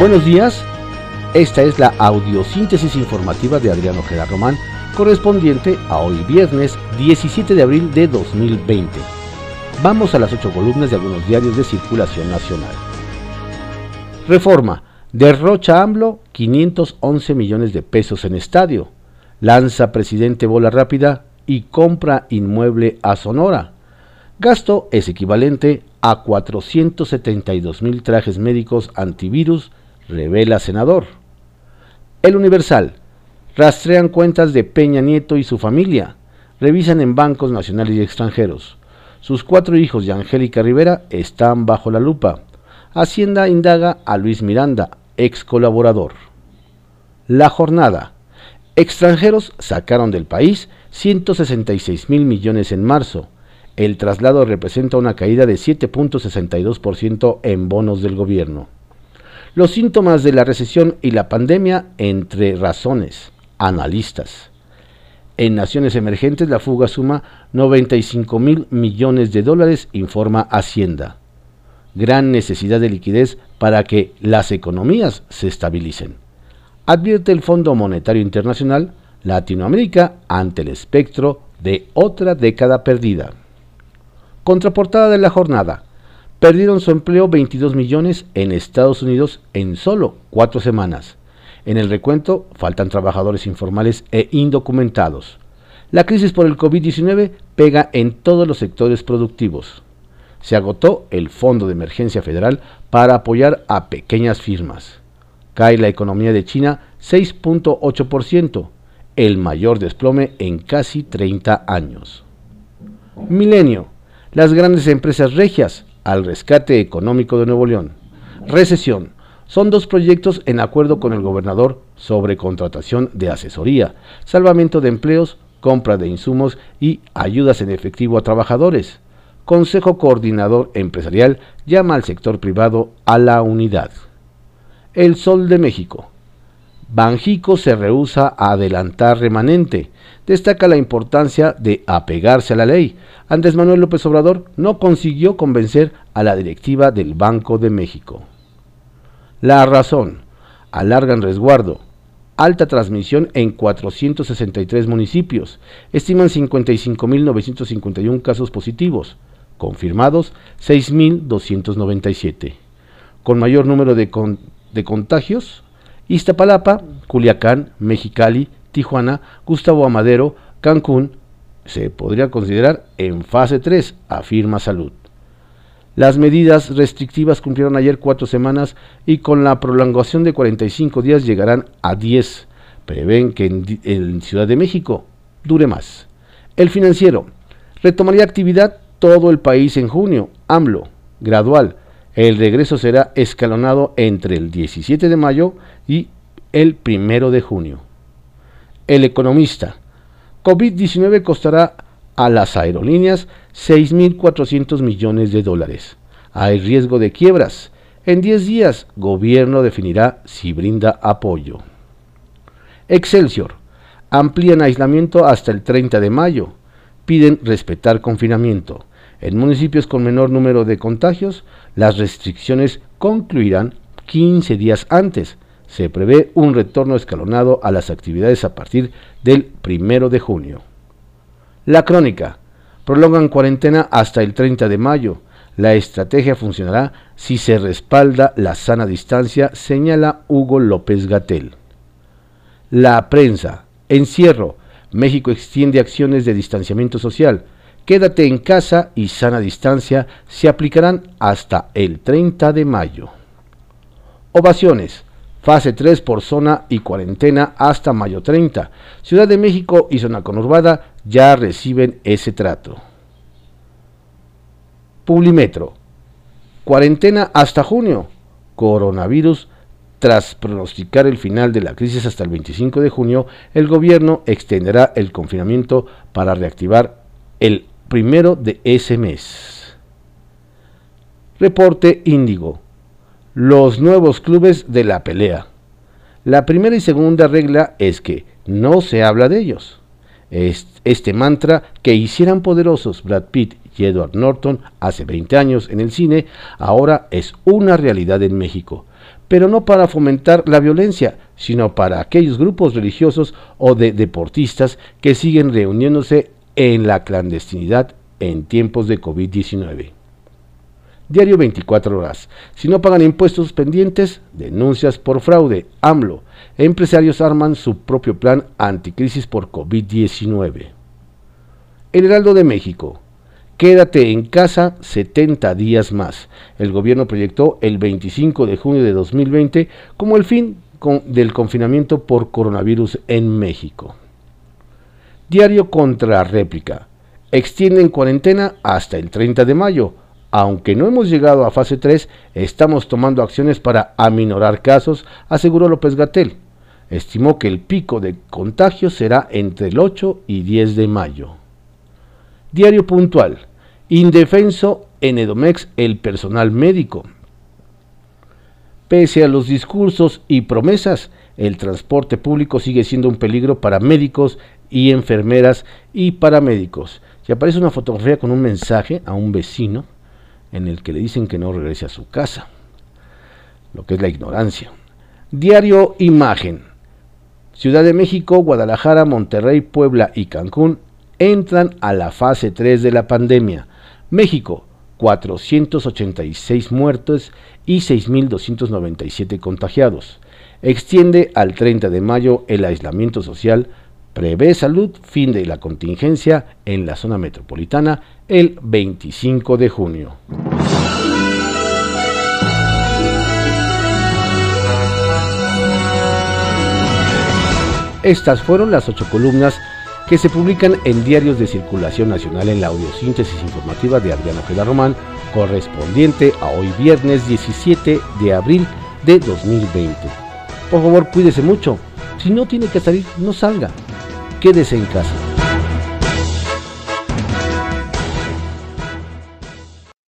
Buenos días, esta es la audiosíntesis informativa de Adriano Ojeda Román, correspondiente a hoy viernes 17 de abril de 2020. Vamos a las ocho columnas de algunos diarios de circulación nacional. Reforma. Derrocha AMLO 511 millones de pesos en estadio. Lanza presidente bola rápida y compra inmueble a Sonora. Gasto es equivalente a 472 mil trajes médicos antivirus, revela senador. El Universal. Rastrean cuentas de Peña Nieto y su familia. Revisan en bancos nacionales y extranjeros. Sus cuatro hijos de Angélica Rivera están bajo la lupa. Hacienda indaga a Luis Miranda, ex colaborador. La jornada. Extranjeros sacaron del país 166 mil millones en marzo. El traslado representa una caída de 7.62% en bonos del gobierno. Los síntomas de la recesión y la pandemia entre razones, analistas. En naciones emergentes la fuga suma 95 mil millones de dólares, informa Hacienda. Gran necesidad de liquidez para que las economías se estabilicen. Advierte el Fondo Monetario Internacional Latinoamérica ante el espectro de otra década perdida. Contraportada de la jornada. Perdieron su empleo 22 millones en Estados Unidos en solo cuatro semanas. En el recuento faltan trabajadores informales e indocumentados. La crisis por el COVID-19 pega en todos los sectores productivos. Se agotó el Fondo de Emergencia Federal para apoyar a pequeñas firmas. Cae la economía de China 6.8%, el mayor desplome en casi 30 años. Milenio. Las grandes empresas regias al rescate económico de Nuevo León. Recesión. Son dos proyectos en acuerdo con el gobernador sobre contratación de asesoría, salvamento de empleos, compra de insumos y ayudas en efectivo a trabajadores. Consejo Coordinador Empresarial llama al sector privado a la unidad. El Sol de México. Banjico se rehúsa a adelantar remanente. Destaca la importancia de apegarse a la ley. Andrés Manuel López Obrador no consiguió convencer a la directiva del Banco de México. La razón. Alargan resguardo. Alta transmisión en 463 municipios. Estiman 55.951 casos positivos. Confirmados 6.297. Con mayor número de, de contagios, Iztapalapa, Culiacán, Mexicali, Tijuana, Gustavo Amadero, Cancún, se podría considerar en fase 3, afirma Salud. Las medidas restrictivas cumplieron ayer cuatro semanas y con la prolongación de 45 días llegarán a 10. Prevén que en, en Ciudad de México dure más. El financiero retomaría actividad todo el país en junio. AMLO, gradual, el regreso será escalonado entre el 17 de mayo y el 1 de junio. El economista. COVID-19 costará a las aerolíneas 6.400 millones de dólares. Hay riesgo de quiebras. En 10 días, gobierno definirá si brinda apoyo. Excelsior. Amplían aislamiento hasta el 30 de mayo. Piden respetar confinamiento. En municipios con menor número de contagios, las restricciones concluirán 15 días antes. Se prevé un retorno escalonado a las actividades a partir del 1 de junio. La crónica. Prolongan cuarentena hasta el 30 de mayo. La estrategia funcionará si se respalda la sana distancia, señala Hugo López Gatel. La prensa. Encierro. México extiende acciones de distanciamiento social. Quédate en casa y sana distancia se aplicarán hasta el 30 de mayo. Ovaciones. Fase 3 por zona y cuarentena hasta mayo 30. Ciudad de México y zona conurbada ya reciben ese trato. Publimetro. Cuarentena hasta junio. Coronavirus. Tras pronosticar el final de la crisis hasta el 25 de junio, el gobierno extenderá el confinamiento para reactivar el primero de ese mes. Reporte Índigo. Los nuevos clubes de la pelea. La primera y segunda regla es que no se habla de ellos. Este mantra que hicieran poderosos Brad Pitt y Edward Norton hace 20 años en el cine, ahora es una realidad en México. pero no para fomentar la violencia, sino para aquellos grupos religiosos o de deportistas que siguen reuniéndose en la clandestinidad en tiempos de COVID-19. Diario 24 horas. Si no pagan impuestos pendientes, denuncias por fraude. AMLO. Empresarios arman su propio plan anticrisis por COVID-19. El Heraldo de México. Quédate en casa 70 días más. El gobierno proyectó el 25 de junio de 2020 como el fin del confinamiento por coronavirus en México. Diario contra réplica. Extienden cuarentena hasta el 30 de mayo. Aunque no hemos llegado a fase 3, estamos tomando acciones para aminorar casos, aseguró López Gatel. Estimó que el pico de contagios será entre el 8 y 10 de mayo. Diario puntual. Indefenso en Edomex el personal médico. Pese a los discursos y promesas, el transporte público sigue siendo un peligro para médicos y enfermeras y paramédicos. Y aparece una fotografía con un mensaje a un vecino en el que le dicen que no regrese a su casa, lo que es la ignorancia. Diario Imagen. Ciudad de México, Guadalajara, Monterrey, Puebla y Cancún entran a la fase 3 de la pandemia. México, 486 muertos y 6.297 contagiados. Extiende al 30 de mayo el aislamiento social. Prevé salud fin de la contingencia en la zona metropolitana el 25 de junio. Estas fueron las ocho columnas que se publican en diarios de circulación nacional en la audiosíntesis informativa de Adriano Ojeda Román, correspondiente a hoy viernes 17 de abril de 2020. Por favor, cuídese mucho. Si no tiene que salir, no salga. Quédese en casa.